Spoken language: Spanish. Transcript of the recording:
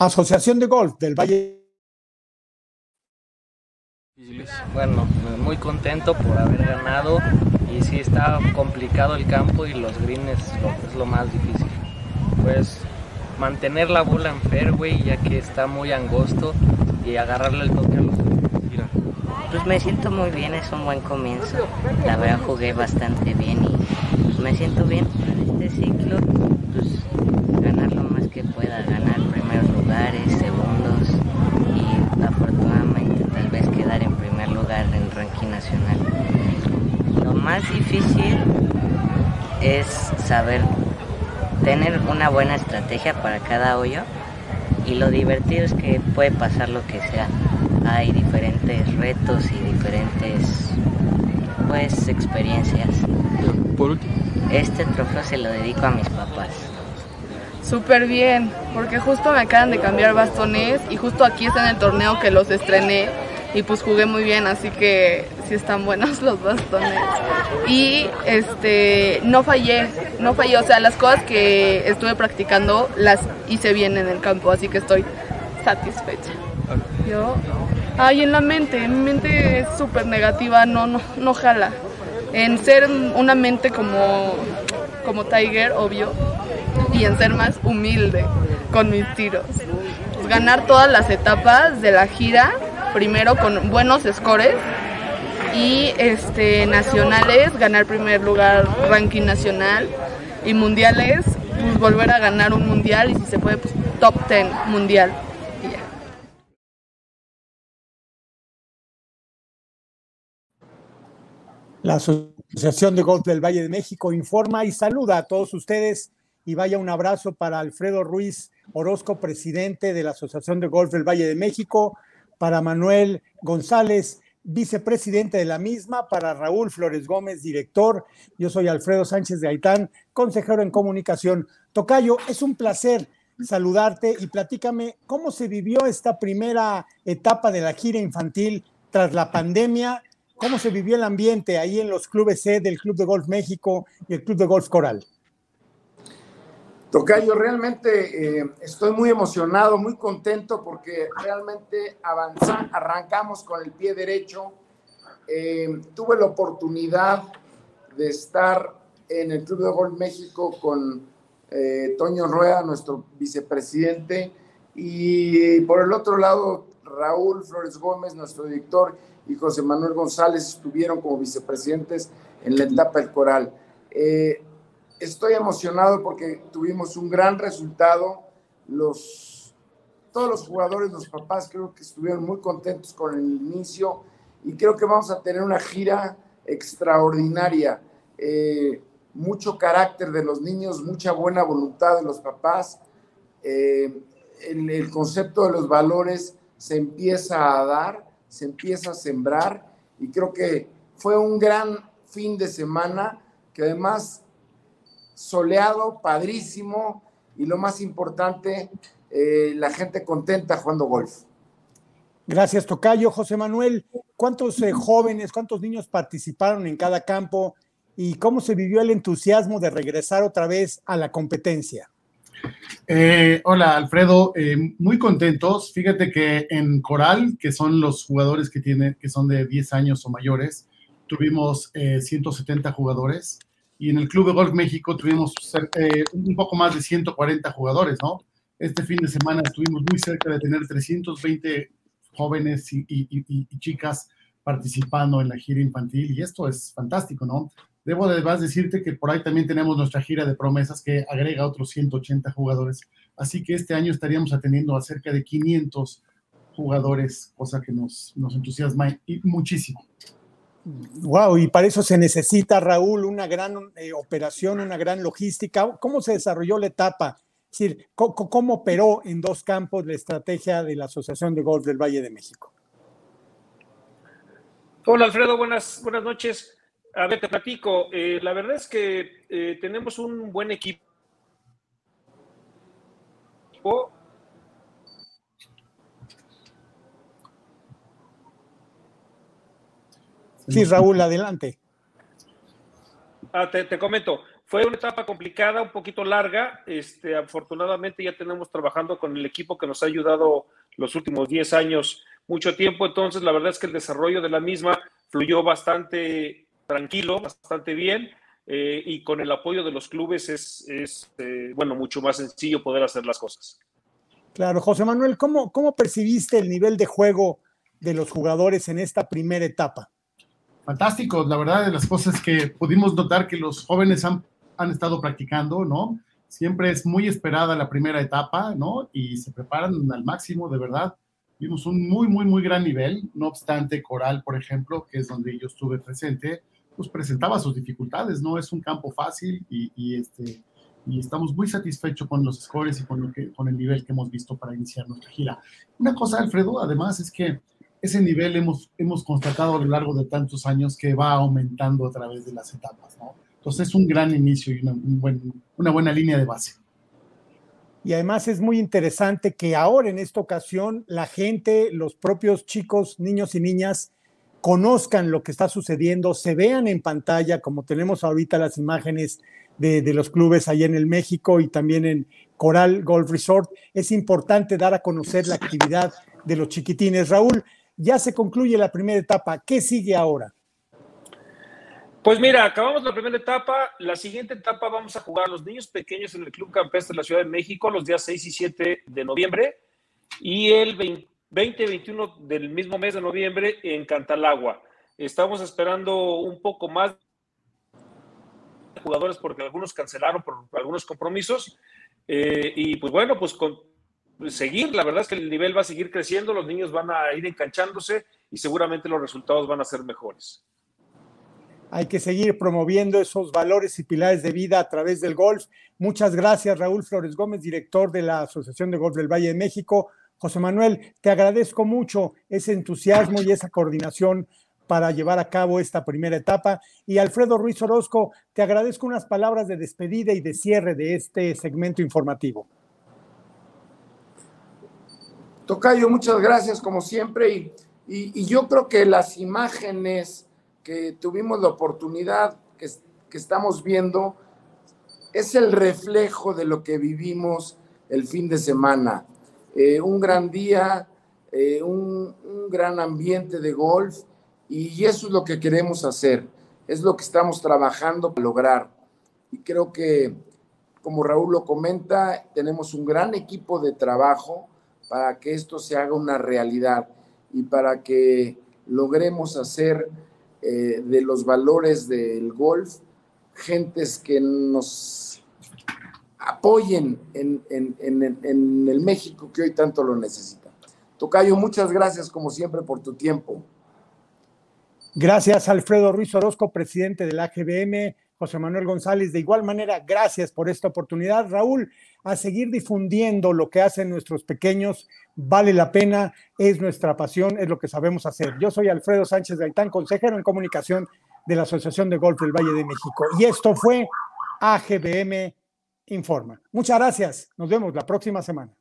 Asociación de Golf del Valle. Bueno, muy contento por haber ganado y sí está complicado el campo y los greens es lo más difícil. Pues mantener la bola en fairway ya que está muy angosto y agarrarle el toque a los Pues me siento muy bien, es un buen comienzo. La verdad jugué bastante bien y pues me siento bien para este ciclo. Pues ganar lo más que pueda, ganar primeros lugares, segundos y afortunadamente tal vez quedar en primer lugar en ranking nacional. Lo más difícil es saber tener una buena estrategia para cada hoyo y lo divertido es que puede pasar lo que sea. Hay diferentes retos y diferentes pues experiencias. Por último. Este trofeo se lo dedico a mis papás. Súper bien, porque justo me acaban de cambiar bastones y justo aquí está en el torneo que los estrené y pues jugué muy bien, así que sí están buenos los bastones. Y este no fallé, no fallé, o sea, las cosas que estuve practicando las hice bien en el campo, así que estoy satisfecha. Yo, ay, en la mente, mi mente es súper negativa, no, no, no jala. En ser una mente como, como Tiger, obvio, y en ser más humilde con mis tiros. Ganar todas las etapas de la gira primero con buenos scores y este nacionales, ganar primer lugar ranking nacional y mundiales, pues volver a ganar un mundial y si se puede pues top 10 mundial. La Asociación de Golf del Valle de México informa y saluda a todos ustedes y vaya un abrazo para Alfredo Ruiz Orozco, presidente de la Asociación de Golf del Valle de México, para Manuel González, vicepresidente de la misma, para Raúl Flores Gómez, director. Yo soy Alfredo Sánchez de Haitán, consejero en comunicación. Tocayo, es un placer saludarte y platícame cómo se vivió esta primera etapa de la gira infantil tras la pandemia, cómo se vivió el ambiente ahí en los clubes C del Club de Golf México y el Club de Golf Coral. Tocayo, realmente eh, estoy muy emocionado, muy contento porque realmente avanzamos, arrancamos con el pie derecho. Eh, tuve la oportunidad de estar en el Club de Golf México con eh, Toño Rueda, nuestro vicepresidente, y por el otro lado Raúl Flores Gómez, nuestro director, y José Manuel González estuvieron como vicepresidentes en la etapa del Coral estoy emocionado porque tuvimos un gran resultado. Los, todos los jugadores, los papás, creo que estuvieron muy contentos con el inicio y creo que vamos a tener una gira extraordinaria. Eh, mucho carácter de los niños, mucha buena voluntad de los papás. Eh, el, el concepto de los valores se empieza a dar, se empieza a sembrar y creo que fue un gran fin de semana que además soleado, padrísimo y lo más importante, eh, la gente contenta jugando golf. Gracias, Tocayo. José Manuel, ¿cuántos eh, jóvenes, cuántos niños participaron en cada campo y cómo se vivió el entusiasmo de regresar otra vez a la competencia? Eh, hola, Alfredo, muy contentos. Fíjate que en Coral, que son los jugadores que tienen, que son de 10 años o mayores, tuvimos 170 jugadores y en el Club de Golf México tuvimos eh, un poco más de 140 jugadores, ¿no? Este fin de semana estuvimos muy cerca de tener 320 jóvenes y, chicas participando en la gira infantil y esto es fantástico, ¿no? Debo además decirte que por ahí también tenemos nuestra gira de promesas que agrega otros 180 jugadores, así que este año estaríamos atendiendo a cerca de 500 jugadores, cosa que nos, nos entusiasma muchísimo. Wow, y para eso se necesita, Raúl, una gran eh, operación, una gran logística. ¿Cómo se desarrolló la etapa? Es decir, ¿cómo, operó en dos campos la estrategia de la Asociación de Golf del Valle de México? Hola, Alfredo, buenas, buenas noches. A ver, te platico. Eh, la verdad es que eh, tenemos un buen equipo Sí, Raúl, adelante. Ah, te, comento. fue una etapa complicada, un poquito larga. Este, afortunadamente ya tenemos trabajando con el equipo que nos ha ayudado los últimos 10 años mucho tiempo. Entonces, la verdad es que el desarrollo de la misma fluyó bastante tranquilo, bastante bien. Eh, y con el apoyo de los clubes es, es eh, bueno, mucho más sencillo poder hacer las cosas. Claro, José Manuel, ¿cómo, ¿cómo percibiste el nivel de juego de los jugadores en esta primera etapa? Fantástico, la verdad de las cosas que pudimos notar que los jóvenes han, han estado practicando, ¿no? Siempre es muy esperada la primera etapa, ¿no? Y se preparan al máximo, de verdad. Vimos un muy, muy, muy gran nivel, no obstante, Coral, por ejemplo, que es donde yo estuve presente, pues presentaba sus dificultades, no es un campo fácil y, este, y estamos muy satisfechos con los scores y con el nivel que hemos visto para iniciar nuestra gira. Una cosa, Alfredo, además es que ese nivel hemos, hemos constatado a lo largo de tantos años que va aumentando a través de las etapas. Entonces es un gran inicio y una, un una buena línea de base. Y además es muy interesante que ahora en esta ocasión la gente, los propios chicos, niños y niñas, conozcan lo que está sucediendo, se vean en pantalla, como tenemos ahorita las imágenes de, de, los clubes ahí en el México y también en Coral Golf Resort. Es importante dar a conocer la actividad de los chiquitines. Raúl, ya se concluye la primera etapa. ¿Qué sigue ahora? Pues mira, acabamos la primera etapa. La siguiente etapa vamos a jugar a los niños pequeños en el Club Campestre de la Ciudad de México los días 6 y 7 de noviembre y el 20-21 del mismo mes de noviembre en Cantalagua. Estamos esperando un poco más jugadores porque algunos cancelaron por algunos compromisos. Eh, y pues bueno, pues con, seguir, la verdad es que el nivel va a seguir creciendo, los niños van a ir enganchándose y seguramente los resultados van a ser mejores. Hay que seguir promoviendo esos valores y pilares de vida a través del golf. Muchas gracias, Raúl Flores Gómez, director de la Asociación de Golf del Valle de México. José Manuel, te agradezco mucho ese entusiasmo y esa coordinación para llevar a cabo esta primera etapa. Y Alfredo Ruiz Orozco, te agradezco unas palabras de despedida y de cierre de este segmento informativo. Tocayo, muchas gracias como siempre. Y, y, y, yo creo que las imágenes que tuvimos la oportunidad que, que estamos viendo es el reflejo de lo que vivimos el fin de semana. Eh, un gran día, eh, un, un gran ambiente de golf y eso es lo que queremos hacer, es lo que estamos trabajando para lograr. Y creo que, como Raúl lo comenta, tenemos un gran equipo de trabajo para que esto se haga una realidad y para que logremos hacer eh, de los valores del golf gentes que nos apoyen en, en, en, en el México que hoy tanto lo necesita. Tocayo, muchas gracias como siempre por tu tiempo. Gracias, Alfredo Ruiz Orozco, presidente de la AGBM. José Manuel González, de igual manera, gracias por esta oportunidad. Raúl, a seguir difundiendo lo que hacen nuestros pequeños, vale la pena, es nuestra pasión, es lo que sabemos hacer. Yo soy Alfredo Sánchez Gaitán, consejero en comunicación de la Asociación de Golf del Valle de México. Y esto fue AGBM Informa. Muchas gracias, nos vemos la próxima semana.